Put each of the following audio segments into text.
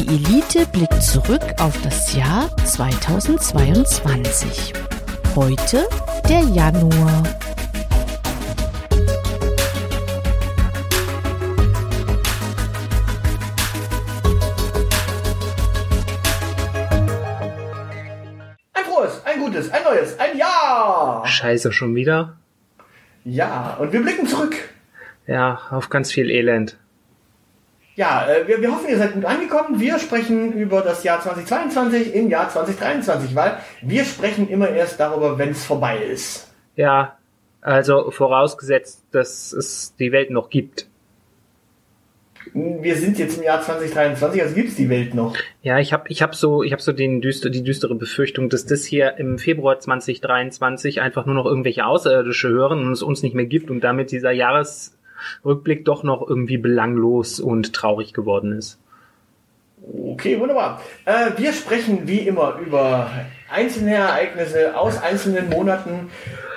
Die Elite blickt zurück auf das Jahr 2022. Heute der Januar. Ein frohes, ein gutes, ein neues, ein Jahr! Scheiße, schon wieder? Ja, und wir blicken zurück. Ja, auf ganz viel Elend. Ja, äh, wir, wir hoffen, ihr seid gut angekommen. Wir sprechen über das Jahr 2022 im Jahr 2023, weil wir sprechen immer erst darüber, wenn es vorbei ist. Ja, also vorausgesetzt, dass es die Welt noch gibt. Wir sind jetzt im Jahr 2023, also gibt es die Welt noch. Ja, ich habe ich hab so, ich hab so den düster, die düstere Befürchtung, dass das hier im Februar 2023 einfach nur noch irgendwelche Außerirdische hören und es uns nicht mehr gibt und damit dieser Jahresrückblick doch noch irgendwie belanglos und traurig geworden ist. Okay, wunderbar. Äh, wir sprechen wie immer über einzelne Ereignisse aus einzelnen Monaten.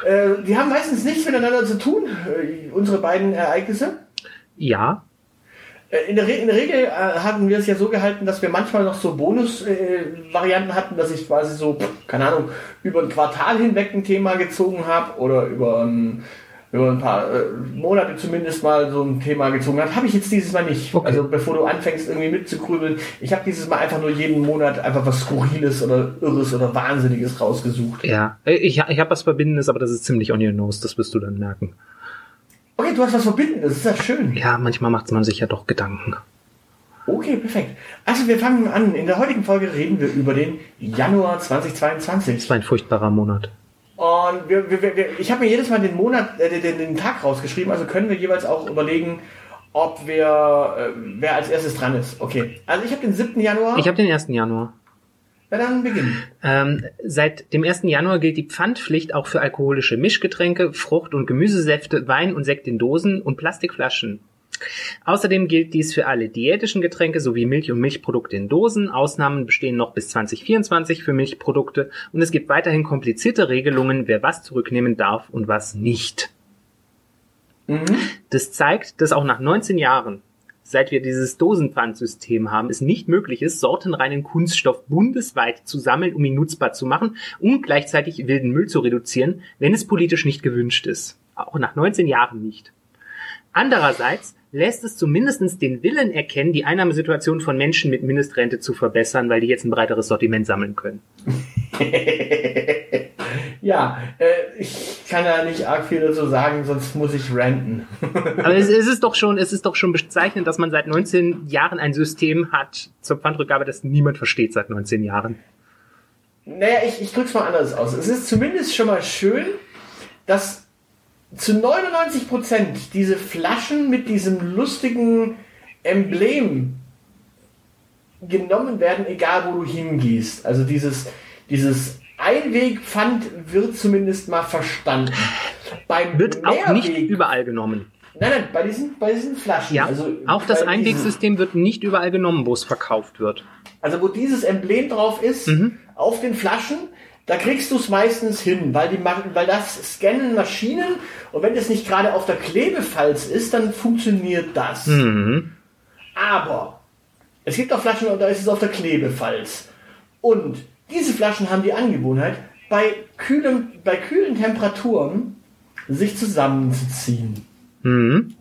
Äh, die haben meistens nichts miteinander zu tun, äh, unsere beiden Ereignisse. Ja, Äh, In der, Re in der Regel äh, hatten wir es ja so gehalten, dass wir manchmal noch so Bonus-Varianten hatten, dass ich quasi so, keine Ahnung, über ein Quartal hinweg ein Thema gezogen habe oder über ein, über ein paar äh, Monate zumindest mal so ein Thema gezogen habe. Habe ich jetzt dieses Mal nicht. Okay. Also bevor du anfängst irgendwie mitzugrübeln, ich habe dieses Mal einfach nur jeden Monat einfach was Skurriles oder Irres oder Wahnsinniges rausgesucht. ja. Äh, Ich, ich habe was Verbindendes, aber das ist ziemlich on your nose, das wirst du dann merken. Okay, du hast was Verbindendes, das ist ja schön. Ja, manchmal macht man sich ja doch Gedanken. Okay, perfekt. Also wir fangen an. In der heutigen Folge reden wir über den Januar 2022. Es war ein furchtbarer Monat. Und wir, wir, wir, ich habe mir jedes Mal den Monat, äh, den, den Tag rausgeschrieben, also können wir jeweils auch überlegen, ob wir, äh, wer als erstes dran ist. Okay. Also ich habe den 7. Januar. Ich habe den 1. Januar. ja, dann beginnen. Ähm, seit dem 1. Januar gilt die Pfandpflicht auch für alkoholische Mischgetränke, Frucht- und Gemüsesäfte, Wein und Sekt in Dosen und Plastikflaschen. Außerdem gilt dies für alle diätischen Getränke sowie Milch- und Milchprodukte in Dosen. Ausnahmen bestehen noch bis 2024 für Milchprodukte und es gibt weiterhin komplizierte Regelungen, wer was zurücknehmen darf und was nicht. Das zeigt, dass auch nach 19 Jahren, seit wir dieses Dosenpfandsystem haben, es nicht möglich ist, sortenreinen Kunststoff bundesweit zu sammeln, um ihn nutzbar zu machen und gleichzeitig wilden Müll zu reduzieren, wenn es politisch nicht gewünscht ist. Auch nach 19 Jahren nicht. Andererseits lässt es zumindest den Willen erkennen, die Einnahmesituation von Menschen mit Mindestrente zu verbessern, weil die jetzt ein breiteres Sortiment sammeln können. Ja, äh, ich kann da nicht arg viel dazu sagen, sonst muss ich ranten. Aber es, es ist doch schon, es ist doch schon bezeichnend, dass man seit 19 Jahren ein System hat zur Pfandrückgabe, das niemand versteht seit 19 Jahren. Naja, ich, ich drück's mal anders aus. Es ist zumindest schon mal schön, dass zu 99 Prozent diese Flaschen mit diesem lustigen Emblem genommen werden, egal wo du hingehst. Also dieses, dieses Einwegpfand wird zumindest mal verstanden. Beim Wird auch nicht Mehrweg- überall genommen. Nein, nein, bei diesen, bei diesen Flaschen. Ja, also auch das diesen- Einwegsystem wird nicht überall genommen, wo es verkauft wird. Also wo dieses Emblem drauf ist, Mhm. auf den Flaschen, da kriegst du es meistens hin, weil, die, weil das scannen Maschinen und wenn das nicht gerade auf der Klebefalz ist, dann funktioniert das. Mhm. Aber es gibt auch Flaschen und da ist es auf der Klebefalz. Und diese Flaschen haben die Angewohnheit, bei, kühlem, bei kühlen Temperaturen sich zusammenzuziehen. Mhm.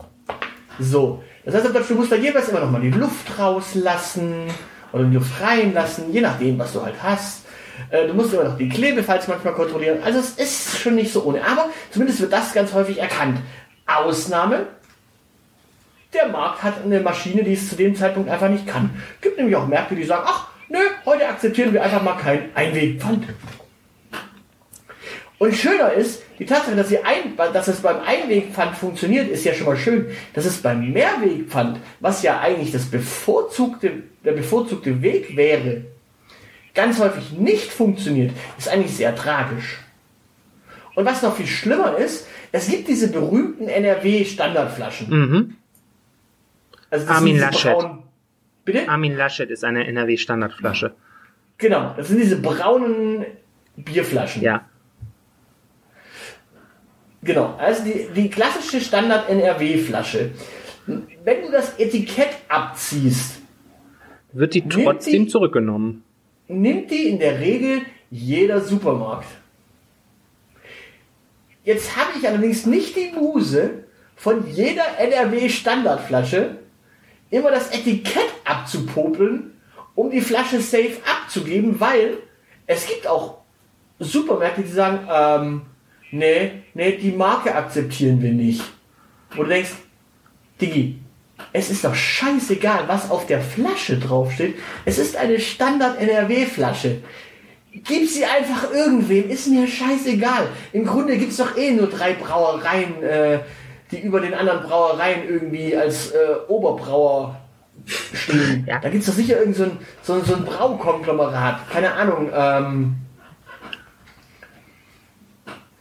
So, das heißt, du musst da jeweils immer noch mal die Luft rauslassen oder die Luft reinlassen, je nachdem, was du halt hast. Äh, Du musst immer noch die Klebefalz manchmal kontrollieren. Also es ist schon nicht so ohne. Aber zumindest wird das ganz häufig erkannt. Ausnahme, der Markt hat eine Maschine, die es zu dem Zeitpunkt einfach nicht kann. Gibt nämlich auch Märkte, die sagen, ach, nö, heute akzeptieren wir einfach mal kein Einwegpfand. Und schöner ist, die Tatsache, dass, ein, dass es beim Einwegpfand funktioniert, ist ja schon mal schön. Dass es beim Mehrwegpfand, was ja eigentlich das bevorzugte, der bevorzugte Weg wäre, ganz häufig nicht funktioniert, ist eigentlich sehr tragisch. Und was noch viel schlimmer ist, es gibt diese berühmten NRW-Standardflaschen. Mhm. Also Armin Laschet. braunen- Bitte? Armin Laschet ist eine NRW-Standardflasche. Genau, das sind diese braunen Bierflaschen. Ja. Genau, also die, die klassische Standard-NRW-Flasche. Wenn du das Etikett abziehst, wird die trotzdem die- zurückgenommen. Nimmt die in der Regel jeder Supermarkt. Jetzt habe ich allerdings nicht die Muse, von jeder NRW-Standardflasche immer das Etikett abzupopeln, um die Flasche safe abzugeben, weil es gibt auch Supermärkte, die sagen, ähm, nee, nee, die Marke akzeptieren wir nicht. Wo du denkst, Digi, es ist doch scheißegal, was auf der Flasche draufsteht. Es ist eine Standard-NRW-Flasche. Gib sie einfach irgendwem, ist mir scheißegal. Im Grunde gibt es doch eh nur drei Brauereien, äh, die über den anderen Brauereien irgendwie als äh, Oberbrauer stehen. Ja. Da gibt es doch sicher irgend so ein, so, so ein Braukonglomerat. Keine Ahnung. Ähm,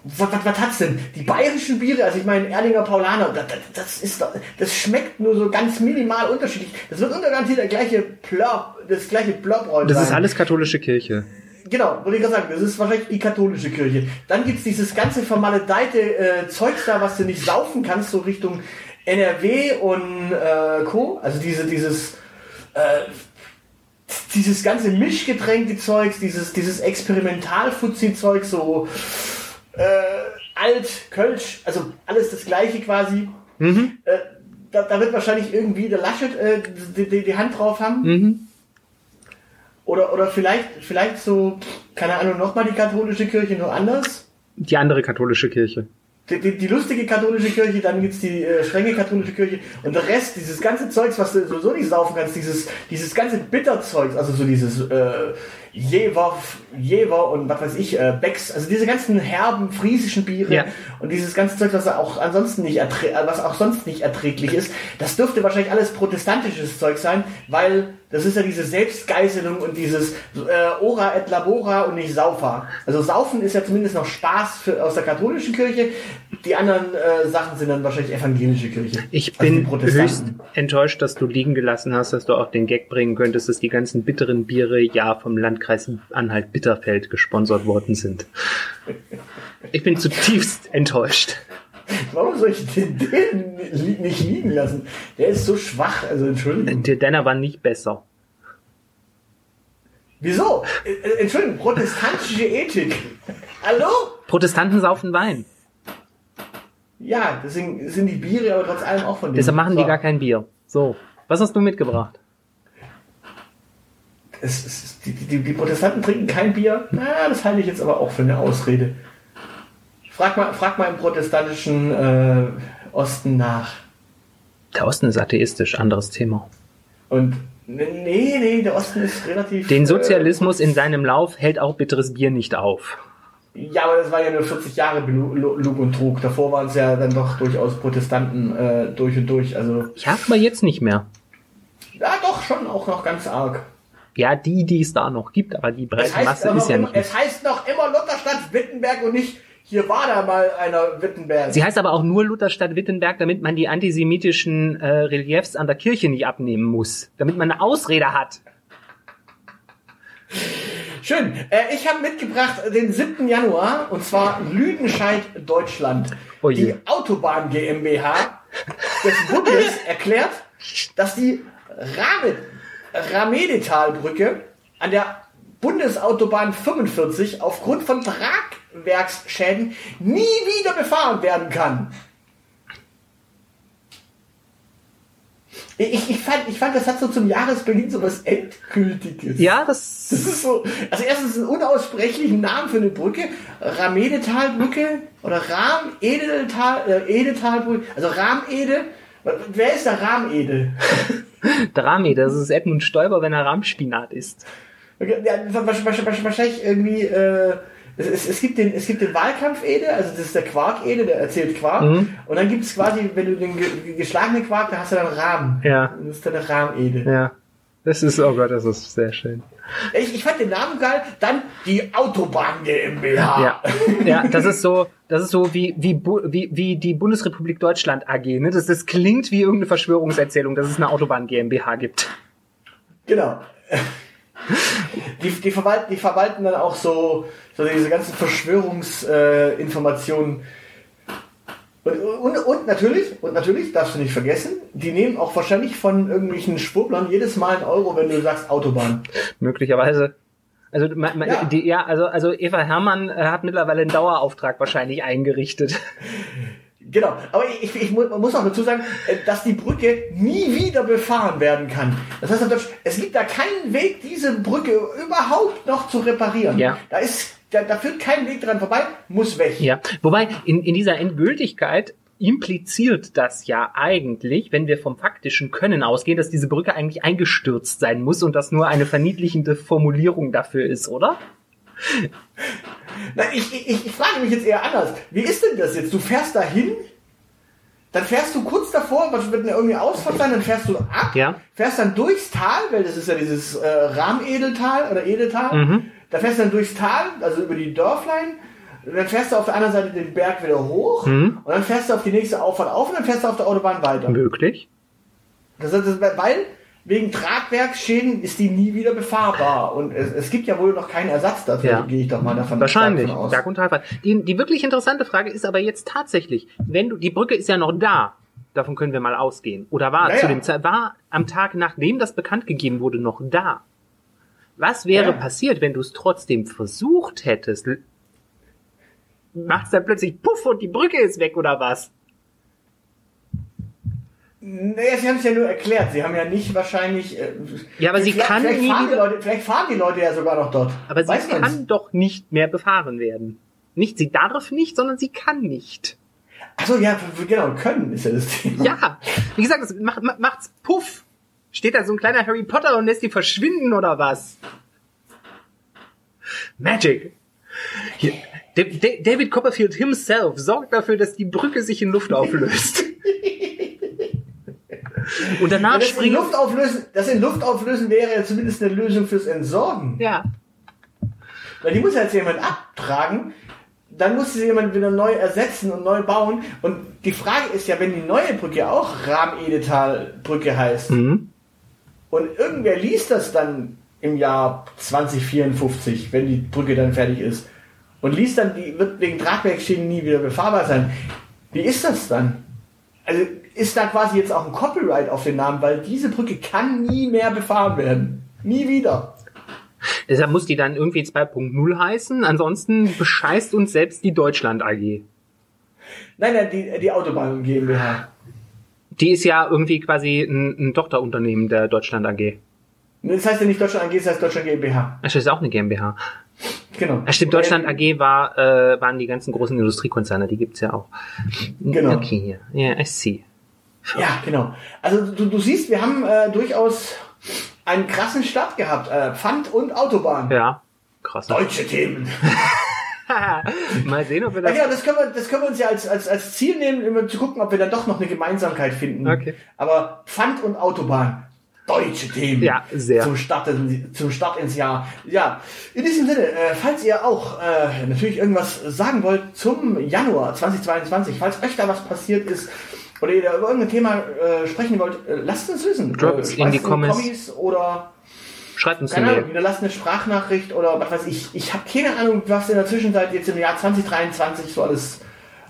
was, was, was hat's denn? Die bayerischen Biere, also ich meine Erdinger Paulaner, das, das, ist doch, das schmeckt nur so ganz minimal unterschiedlich. Das wird untergarantiert der gleiche Plop, das gleiche Plop Das ist alles katholische Kirche. Genau, wollte ich gerade sagen, das ist wahrscheinlich die katholische Kirche. Dann gibt's dieses ganze vermaledeite äh, Zeugs da, was du nicht saufen kannst, so Richtung NRW und äh, Co. Also diese, dieses, äh, dieses ganze Mischgetränke Zeugs, dieses, dieses Experimental-Fuzzi-Zeug, so äh, alt, Kölsch, also alles das gleiche quasi. Äh, da, da wird wahrscheinlich irgendwie der Laschet äh, die, die, die Hand drauf haben. Mhm. Oder, oder vielleicht, vielleicht so, keine Ahnung, nochmal die katholische Kirche nur anders. Die andere katholische Kirche. Die, die, die lustige katholische Kirche, dann gibt's die äh, strenge katholische Kirche und der Rest, dieses ganze Zeugs, was du sowieso nicht saufen kannst, dieses, dieses ganze Bitterzeugs, also so dieses äh, Jever, Jever und was weiß ich, äh, Becks, also diese ganzen herben friesischen Biere Ja. und dieses ganze Zeug, was auch ansonsten nicht äh, was auch sonst nicht erträglich ist, das dürfte wahrscheinlich alles protestantisches Zeug sein, weil das ist ja diese Selbstgeißelung und dieses äh, Ora et labora und nicht Saufa. Also Saufen ist ja zumindest noch Spaß für, aus der katholischen Kirche. Die anderen äh, Sachen sind dann wahrscheinlich evangelische Kirche. Ich Also bin höchst enttäuscht, dass du liegen gelassen hast, dass du auch den Gag bringen könntest, dass die ganzen bitteren Biere ja vom Landkreis Anhalt-Bitterfeld gesponsert worden sind. Ich bin zutiefst enttäuscht. Warum soll ich den, den nicht liegen lassen? Der ist so schwach, also Entschuldigung. Der Denner war nicht besser. Wieso? Äh, äh, Entschuldigung, protestantische Ethik. Hallo? Protestanten saufen Wein. Ja, deswegen sind die Biere aber trotz allem auch von denen. Deshalb machen die So. gar kein Bier. So. Was hast du mitgebracht? Es, es, die, die, die Protestanten trinken kein Bier. Na, das halte ich jetzt aber auch für eine Ausrede. Frag mal, frag mal im protestantischen äh, Osten nach. Der Osten ist atheistisch, anderes Thema. Und nee, nee, der Osten ist relativ. Den Sozialismus in seinem Lauf hält auch bitteres Bier nicht auf. Ja, aber das war ja nur 40 Jahre Lug und Trug. Davor waren es ja dann doch durchaus Protestanten äh, durch und durch. Also, Ja, aber jetzt nicht mehr. ja, doch, schon auch noch ganz arg. Ja, die, die es da noch gibt, aber die breite heißt, Masse ist ja immer, nicht. mehr. es heißt noch immer Lutherstadt Wittenberg und nicht, hier war da mal einer Wittenberg. Sie heißt aber auch nur Lutherstadt Wittenberg, damit man die antisemitischen äh, Reliefs an der Kirche nicht abnehmen muss. Damit man eine Ausrede hat. Schön. Äh, ich habe mitgebracht den 7. Januar und zwar Lüdenscheid, Deutschland. Oh die Autobahn GmbH des Bundes erklärt, dass die Rame- Ramedetalbrücke an der Bundesautobahn 45 aufgrund von Tragwerksschäden nie wieder befahren werden kann. Ich, ich, fand, ich fand, das hat so zum Jahresbeginn so was Endgültiges. Ja, Das das. ist so, also erstens einen unaussprechlichen Namen für eine Brücke, Ramedetalbrücke oder Ram-Edeltal, äh, Edetalbrücke, also Ramede. Wer ist der Ramede? Drami, das ist Edmund Stoiber, wenn er Rahmspinat isst. Okay, ja, wahrscheinlich, wahrscheinlich irgendwie, äh, es, es, es, gibt den, es gibt den Wahlkampf-Ede, also das ist der Quark-Ede, der erzählt Quark. Mhm. Und dann gibt es quasi, wenn du den ge geschlagenen Quark, da hast du dann Rahmen. Ja. Und Das ist dann der Rahm-Ede. Ja. Das ist, oh Gott, das ist sehr schön. Ich, ich fand den Namen geil. Dann die Autobahn GmbH. Ja, ja, das ist so, das ist so wie wie wie, wie die Bundesrepublik Deutschland AG. Ne? Das, das klingt wie irgendeine Verschwörungserzählung, dass es eine Autobahn GmbH gibt. Genau. Die, die, verwalten, die verwalten dann auch so, so diese ganzen Verschwörungsinformationen. Informationen. Und, und, und natürlich, und natürlich, darfst du nicht vergessen, die nehmen auch wahrscheinlich von irgendwelchen Schwurblern jedes Mal einen Euro, wenn du sagst Autobahn. Möglicherweise. Also, Ja. Die, ja, also, also Eva Hermann äh, hat mittlerweile einen Dauerauftrag wahrscheinlich eingerichtet. Genau, aber ich, ich mu- muss auch dazu sagen, äh, dass die Brücke nie wieder befahren werden kann. Das heißt auf Deutsch, es gibt da keinen Weg, diese Brücke überhaupt noch zu reparieren. Ja. Da ist, da, da führt kein Weg dran vorbei, muss weg. Ja, wobei in, in dieser Endgültigkeit impliziert das ja eigentlich, wenn wir vom faktischen Können ausgehen, dass diese Brücke eigentlich eingestürzt sein muss und das nur eine verniedlichende Formulierung dafür ist, oder? Na, ich, ich, ich frage mich jetzt eher anders. Wie ist denn das jetzt? Du fährst dahin, dann fährst du kurz davor, was wird denn irgendwie Ausfahrt sein, dann fährst du ab, Ja. fährst dann durchs Tal, weil das ist ja dieses äh, Rahmedeltal oder Edeltal. Mhm. Da fährst du dann durchs Tal, also über die Dörflein. Und dann fährst du auf der anderen Seite den Berg wieder hoch Mhm. und dann fährst du auf die nächste Auffahrt auf und dann fährst du auf der Autobahn weiter. Möglich. Das das, weil wegen Tragwerksschäden ist die nie wieder befahrbar und es, es gibt ja wohl noch keinen Ersatz dafür, Ja. gehe ich doch mal davon, Wahrscheinlich. davon aus. Talfahrt. Die, die wirklich interessante Frage ist aber jetzt tatsächlich, wenn du, die Brücke ist ja noch da. Davon können wir mal ausgehen. Oder war Ja, zu dem Zeit, war am Tag, nachdem das bekannt gegeben wurde, noch da? Was wäre Ja. passiert, wenn du es trotzdem versucht hättest? Macht's dann plötzlich puff und die Brücke ist weg oder was? Naja, sie haben es ja nur erklärt. Sie haben ja nicht wahrscheinlich. Äh, Ja, aber sie kann vielleicht nie fahren, die Leute, vielleicht fahren die Leute ja sogar noch dort. Aber sie Weiß man's? kann doch nicht mehr befahren werden. Nicht, sie darf nicht, sondern sie kann nicht. Achso, ja, genau, können ist ja das Thema. Ja, wie gesagt, es macht, ma- macht's puff. Steht da so ein kleiner Harry Potter und lässt die verschwinden oder was? Magic. Hier. Da- Da- David Copperfield himself sorgt dafür, dass die Brücke sich in Luft auflöst. Und danach das, in springen. Luft auflösen, das in Luft auflösen wäre ja zumindest eine Lösung fürs Entsorgen. Ja. Weil die muss ja jetzt jemand abtragen, dann muss sie jemand wieder neu ersetzen und neu bauen. Und die Frage ist ja, wenn die neue Brücke auch Rahm-Edetal-Brücke heißt Mhm. Und irgendwer liest das dann im Jahr 2054, wenn die Brücke dann fertig ist und liest dann, die wird wegen Tragwerksschäden nie wieder befahrbar sein. Wie ist das dann? Also ist da quasi jetzt auch ein Copyright auf den Namen, weil diese Brücke kann nie mehr befahren werden. Nie wieder. Deshalb muss die dann irgendwie 2.0 heißen. Ansonsten bescheißt uns selbst die Deutschland AG. Nein, nein, die, die Autobahn GmbH. Die ist ja irgendwie quasi ein, ein Tochterunternehmen der Deutschland AG. Das heißt ja nicht Deutschland AG, das heißt Deutschland GmbH. Ach, das ist auch eine GmbH. Genau. Ach, stimmt, Deutschland AG war, äh, waren die ganzen großen Industriekonzerne, die gibt's ja auch. Genau. Okay, ja, yeah, I see. Ja, genau. Also du, du siehst, wir haben äh, durchaus einen krassen Start gehabt. Äh, Pfand und Autobahn. Ja, krass. Deutsche Themen. Mal sehen, ob wir Ja, das... genau, das können wir, das können wir uns ja als, als, als Ziel nehmen, immer zu gucken, ob wir dann doch noch eine Gemeinsamkeit finden. Okay. Aber Pfand und Autobahn. Deutsche Themen. Ja, sehr. Zum Start, in- zum Start ins Jahr. Ja, in diesem Sinne, äh, falls ihr auch äh, natürlich irgendwas sagen wollt zum Januar 2022, falls euch da was passiert ist oder ihr da über irgendein Thema äh, sprechen wollt, äh, lasst uns wissen. Droppt äh, in die Comments. Kommis oder Schreibt uns eine Mail. hinterlasst eine Sprachnachricht oder was weiß ich. Ich habe keine Ahnung, was in der Zwischenzeit jetzt im Jahr 2023 so alles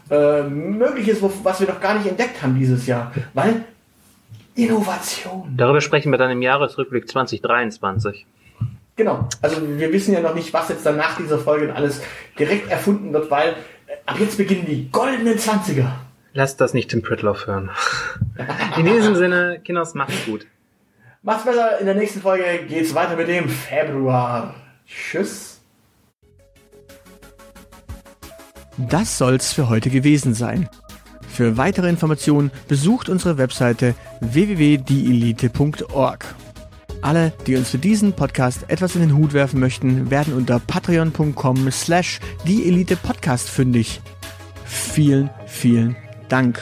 äh, möglich ist, was wir noch gar nicht entdeckt haben dieses Jahr. Weil Innovation. Darüber sprechen wir dann im Jahresrückblick 2023. Genau. Also wir wissen ja noch nicht, was jetzt dann nach dieser Folge alles direkt erfunden wird, weil äh, ab jetzt beginnen die goldenen 20er. Lasst das nicht Tim Pritloff hören. In diesem Sinne, Kinders, macht's gut. Macht's besser. In der nächsten Folge geht's weiter mit dem Februar. Tschüss. Das soll's für heute gewesen sein. Für weitere Informationen besucht unsere Webseite www.dielite.org. Alle, die uns für diesen Podcast etwas in den Hut werfen möchten, werden unter patreon.com slash dieelitepodcast fündig. Vielen, vielen Dank.